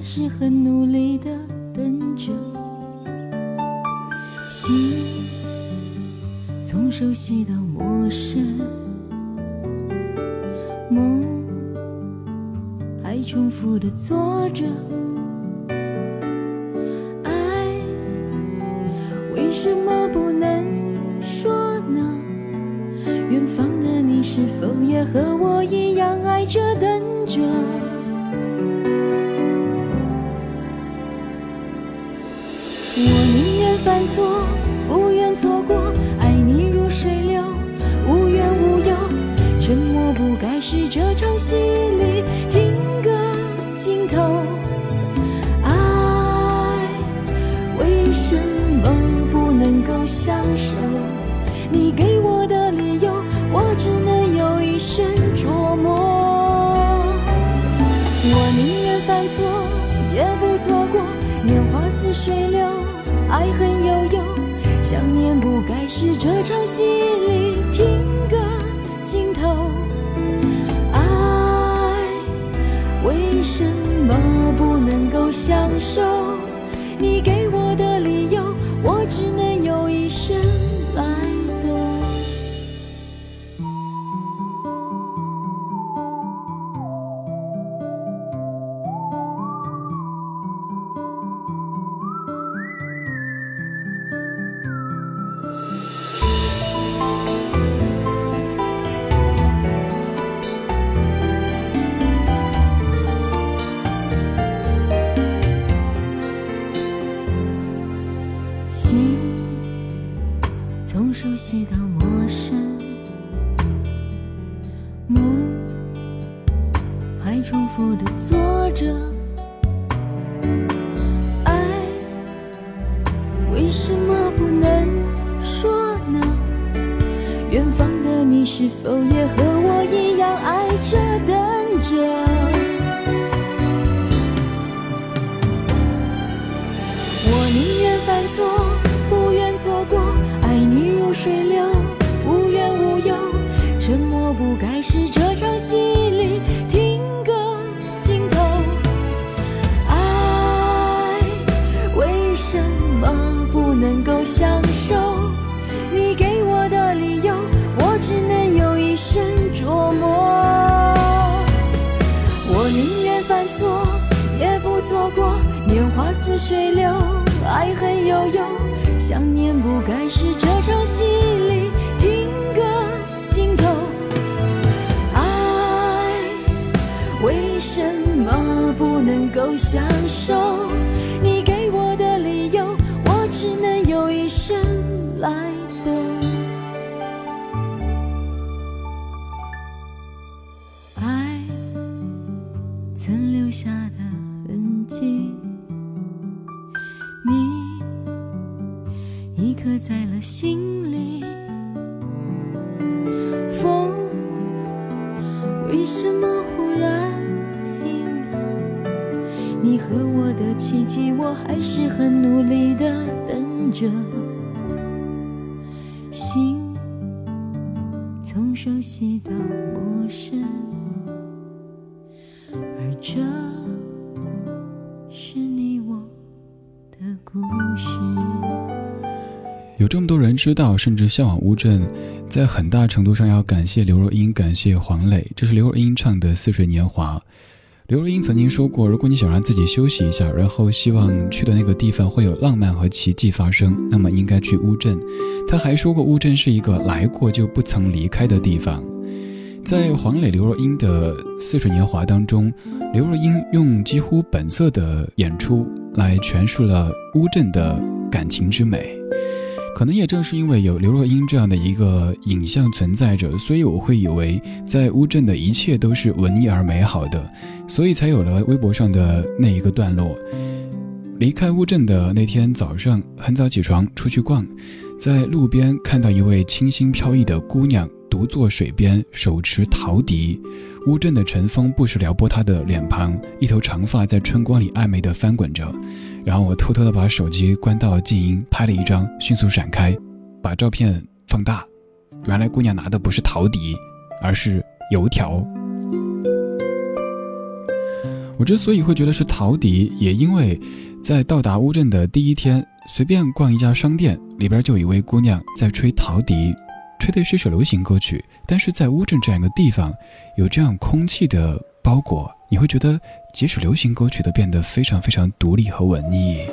还是很努力的等着。心从熟悉到陌生，梦还重复的做着。爱为什么不能说呢？远方的你是否也和我一样爱着等着？错，不愿错过，爱你如水流，无怨无忧。沉默不该是这场戏里停格镜头。爱为什么不能够相守？是这场戏里停个尽头。爱为什么不能够享受？你给我的理由，我只能是这场戏里听个尽头。爱为什么不能够相守？你给我的理由，我只能有一生琢磨。我宁愿犯错，也不错过。年华似水流，爱恨悠悠。想念不该是这场戏享受？你给我的理由，我只能有一生来等。爱曾留下的痕迹，你已刻在了心奇迹，我还是很努力的等着。心从熟悉到陌生。而这是你我的故事。有这么多人知道，甚至向往乌镇，在很大程度上要感谢刘若英，感谢黄磊。这是刘若英唱的《似水年华》。刘若英曾经说过，如果你想让自己休息一下，然后希望去的那个地方会有浪漫和奇迹发生，那么应该去乌镇。她还说过，乌镇是一个来过就不曾离开的地方。在黄磊、刘若英的《似水年华》当中，刘若英用几乎本色的演出来诠释了乌镇的感情之美。可能也正是因为有刘若英这样的一个影像存在着，所以我会以为在乌镇的一切都是文艺而美好的，所以才有了微博上的那一个段落。离开乌镇的那天早上，很早起床出去逛，在路边看到一位清新飘逸的姑娘独坐水边，手持陶笛。乌镇的晨风不时撩拨她的脸庞，一头长发在春光里暧昧地翻滚着。然后我偷偷地把手机关到静音，拍了一张，迅速闪开，把照片放大。原来姑娘拿的不是陶笛，而是油条。我之所以会觉得是陶笛，也因为在到达乌镇的第一天，随便逛一家商店，里边就有一位姑娘在吹陶笛，吹的是首流行歌曲。但是在乌镇这样一个地方，有这样空气的包裹，你会觉得即使流行歌曲都变得非常非常独立和文艺。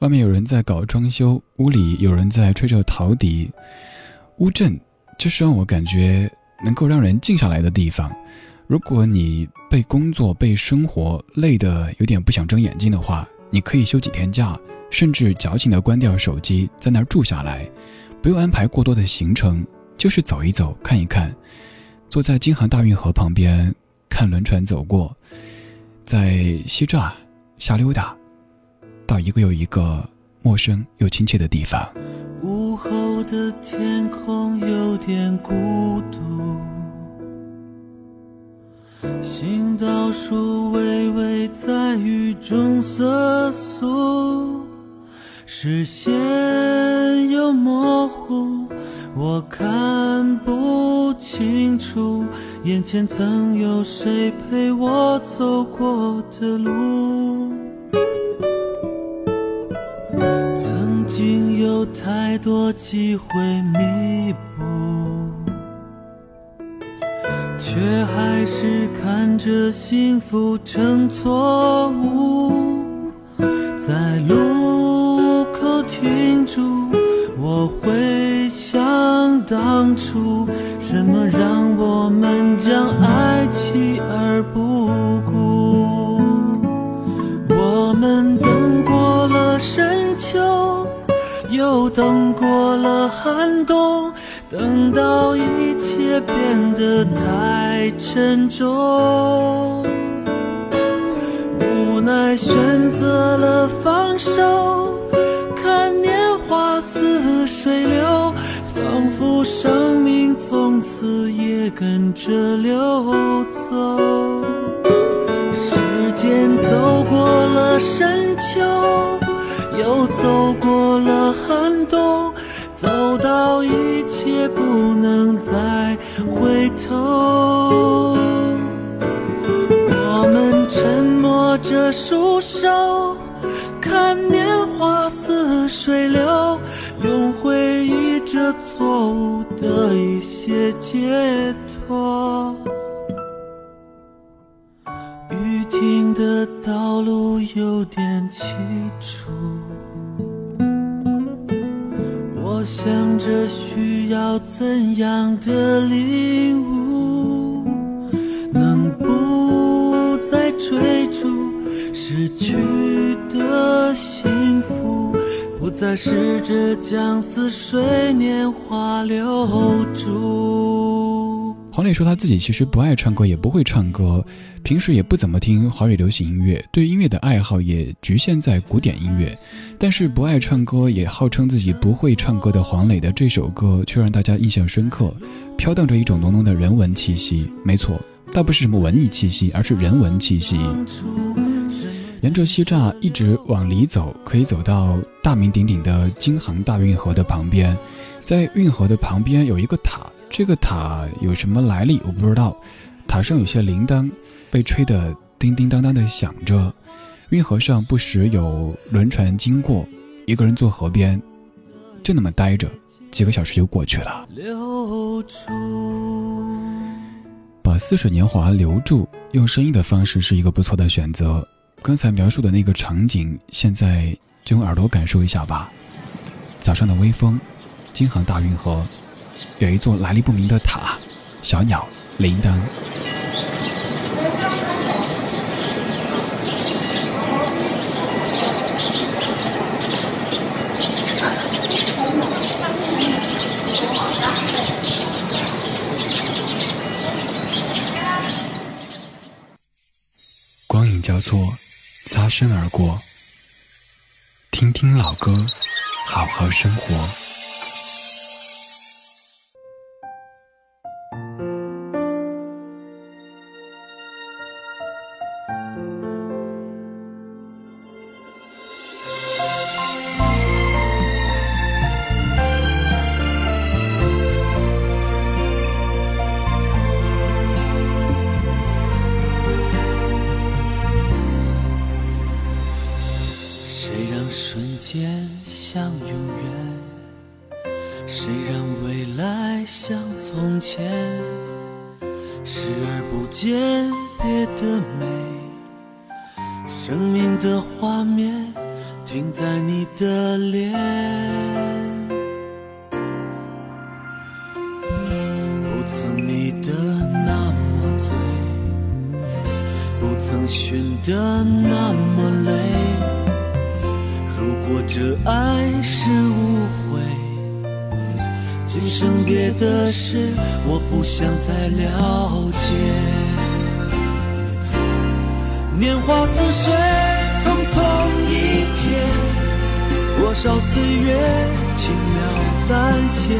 外面有人在搞装修，屋里有人在吹着陶笛。乌镇，就是让我感觉能够让人静下来的地方。如果你被工作、被生活累得有点不想睁眼睛的话，你可以休几天假，甚至矫情地关掉手机，在那儿住下来，不用安排过多的行程，就是走一走、看一看，坐在京杭大运河旁边看轮船走过，在西栅瞎溜达。到一个又一个陌生又亲切的地方。午后的天空有点孤独，行道树微微在雨中瑟缩，视线又模糊，我看不清楚眼前曾有谁陪我走过的路。有太多机会弥补，却还是看着幸福成错误。在路口停住，我会想当初，什么让我们将爱弃而不顾？我们等过了深秋。又等过了寒冬，等到一切变得太沉重，无奈选择了放手。看年华似水流，仿佛生命从此也跟着流走。时间走过了深秋。又走过寒冬，走到一切不能再回头。我们沉默着束手，看年华似水流，用回忆这错误的一些解脱。着需要怎样的领悟，能不再追逐失去的幸福，不再试着将似水年华留住。黄磊说他自己其实不爱唱歌，也不会唱歌，平时也不怎么听华语流行音乐，对音乐的爱好也局限在古典音乐。但是不爱唱歌，也号称自己不会唱歌的黄磊的这首歌，却让大家印象深刻，飘荡着一种浓浓的人文气息。没错，倒不是什么文艺气息，而是人文气息。沿着西栅一直往里走，可以走到大名鼎鼎的京杭大运河的旁边，在运河的旁边有一个塔。这个塔有什么来历？我不知道。塔上有些铃铛，被吹得叮叮当当的响着。运河上不时有轮船经过，一个人坐河边，就那么待着，几个小时就过去了。把似水年华留住，用声音的方式是一个不错的选择。刚才描述的那个场景，现在就用耳朵感受一下吧。早上的微风，京杭大运河。有一座来历不明的塔，小鸟铃铛。身而过。听听老歌，好好生活。谁让瞬间像永远谁让未来像从前视而不见别的美。生命的画面停在你的脸不曾迷的那么醉不曾寻的那这爱是无悔，今生别的事我不想再了解，年华似水，匆匆一瞥，多少岁月轻描淡写，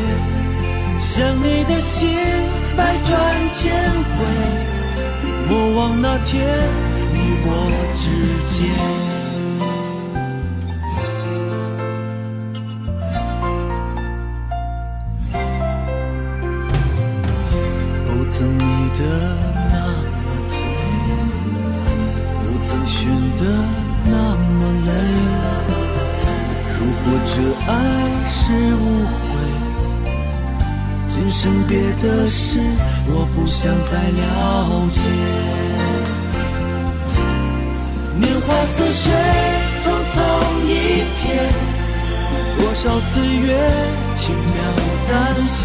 想你的心百转千回，莫忘那天你我之间。别的事，我不想再了解。年华似水，匆匆一瞥，多少岁月轻描淡写。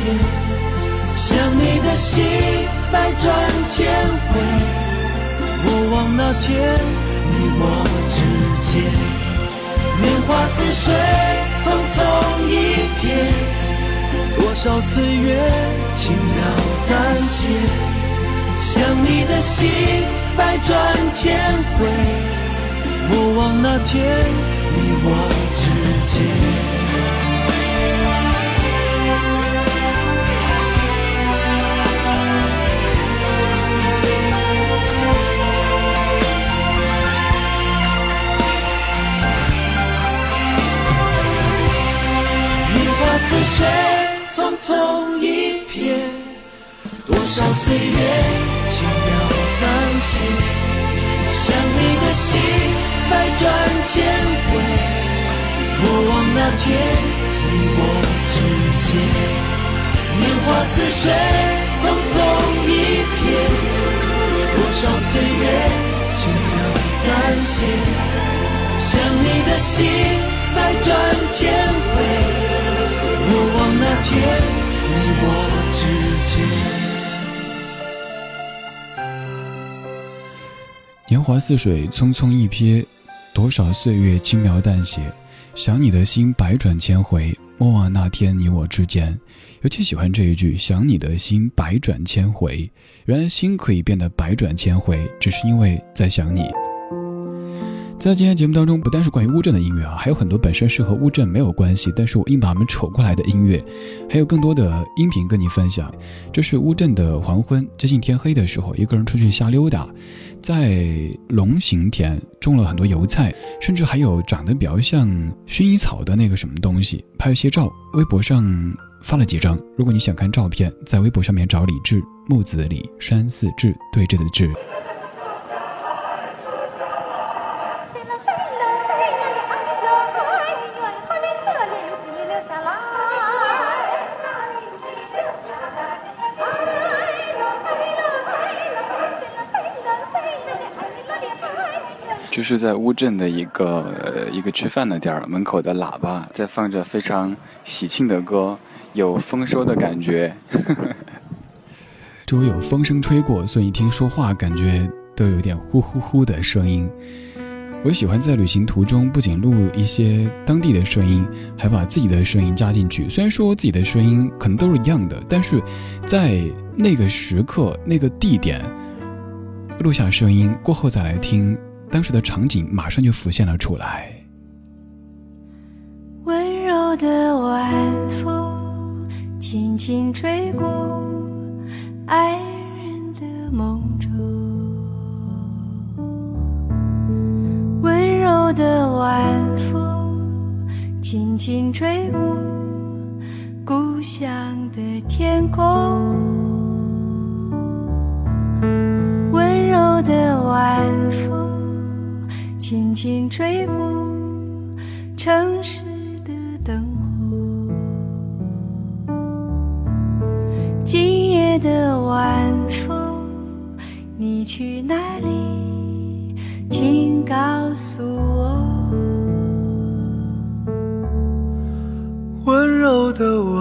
想你的心，百转千回，莫忘那天你我之间。年华似水，匆匆一瞥，多少岁月。轻描淡写，想你的心百转千回，莫忘那天你我之间。年多少岁月轻描淡写，想你的心百转千回，莫忘那天你我之间。年华似水，匆匆一瞥。多少岁月轻描淡写，想你的心百转千回，莫忘那天你我之间。年华似水，匆匆一瞥，多少岁月轻描淡写。想你的心百转千回，莫忘那天你我之间。尤其喜欢这一句：想你的心百转千回。原来心可以变得百转千回，只是因为在想你。在今天节目当中，不单是关于乌镇的音乐啊，还有很多本身是和乌镇没有关系，但是我硬把它们扯过来的音乐，还有更多的音频跟你分享。这是乌镇的黄昏，接近天黑的时候，一个人出去瞎溜达，在龙行田种了很多油菜，甚至还有长得比较像薰衣草的那个什么东西，拍了些照，微博上发了几张。如果你想看照片，在微博上面找李志，木子李，山寺志，对峙的志。就是在乌镇的一个一个吃饭的地儿，门口的喇叭在放着非常喜庆的歌，有丰收的感觉。周围有风声吹过，所以一听说话感觉都有点呼呼呼的声音。我喜欢在旅行途中不仅录一些当地的声音，还把自己的声音加进去。虽然说自己的声音可能都是一样的，但是在那个时刻、那个地点录下声音过后再来听。当时的场景马上就浮现了出来。温柔的晚风轻轻吹过爱人的梦中，温柔的晚风轻轻吹过故乡的天空，温柔的晚风轻轻吹过城市。的晚风，你去哪里？请告诉我。温柔的晚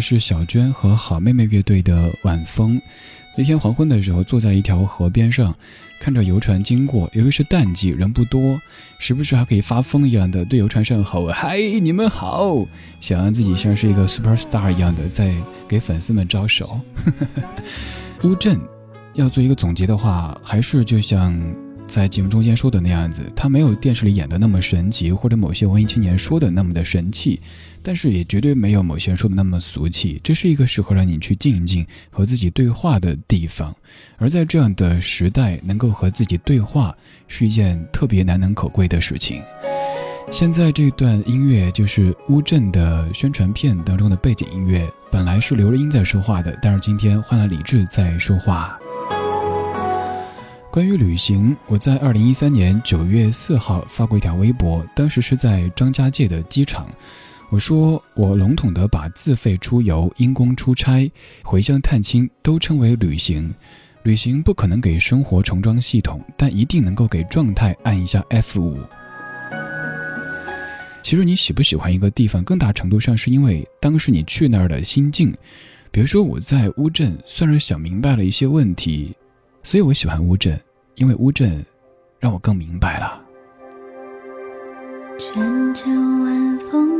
是小娟和好妹妹乐队的晚风。那天黄昏的时候，坐在一条河边上，看着游船经过。由于是淡季，人不多，时不时还可以发疯一样的对游船上吼：“嗨，你们好！”想让自己像是一个 super star 一样的在给粉丝们招手。乌镇，要做一个总结的话，还是就像在节目中间说的那样子，他没有电视里演的那么神奇，或者某些文艺青年说的那么的神气。但是也绝对没有某些人说的那么俗气，这是一个适合让你去静一静、和自己对话的地方。而在这样的时代，能够和自己对话是一件特别难能可贵的事情。现在这段音乐就是乌镇的宣传片当中的背景音乐，本来是刘若英在说话的，但是今天换了李志在说话。关于旅行，我在二零一三年九月四号发过一条微博，当时是在张家界的机场。我说，我笼统地把自费出游、因公出差、回乡探亲都称为旅行。旅行不可能给生活重装系统，但一定能够给状态按一下 F 五。其实你喜不喜欢一个地方，更大程度上是因为当时你去那儿的心境。比如说我在乌镇，算是想明白了一些问题，所以我喜欢乌镇，因为乌镇让我更明白了。阵阵晚风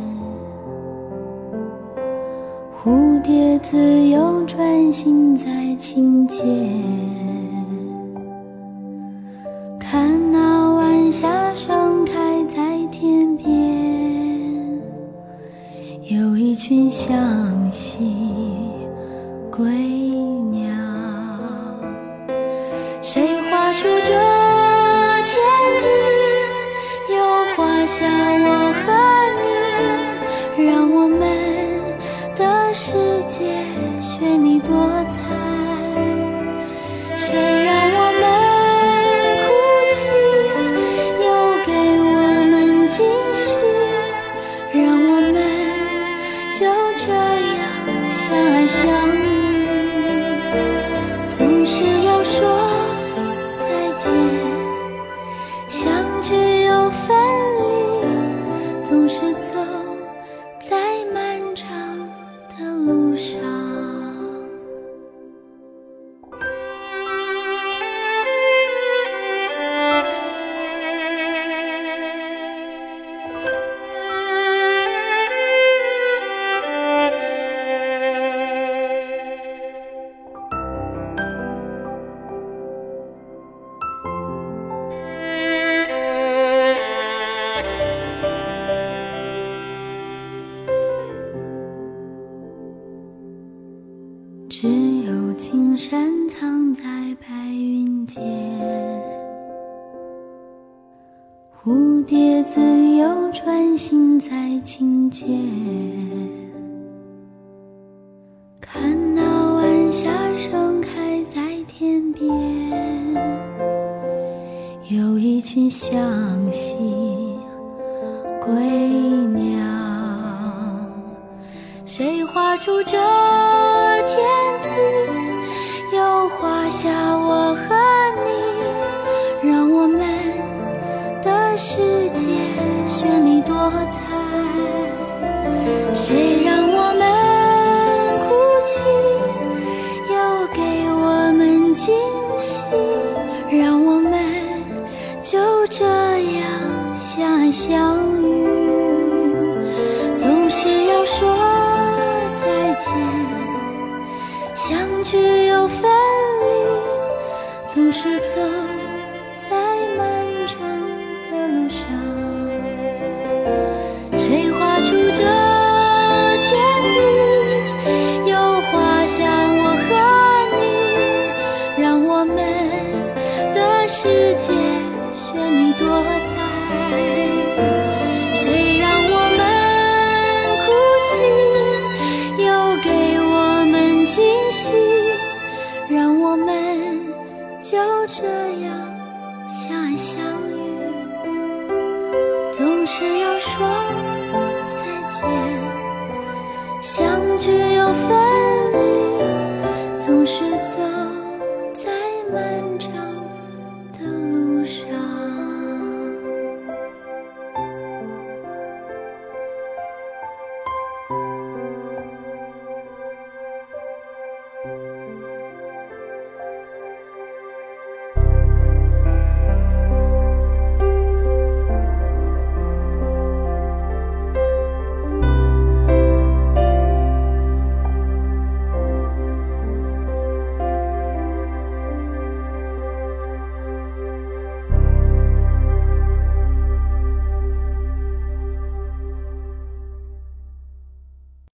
蝴蝶自由穿行在清涧。看那晚霞盛开在天边，有一群向西归说蝴蝶自由穿行在清涧。看那晚霞盛开在天边，有一群向西归鸟。谁画出这相遇。总是要说再见，相聚又分离，总是走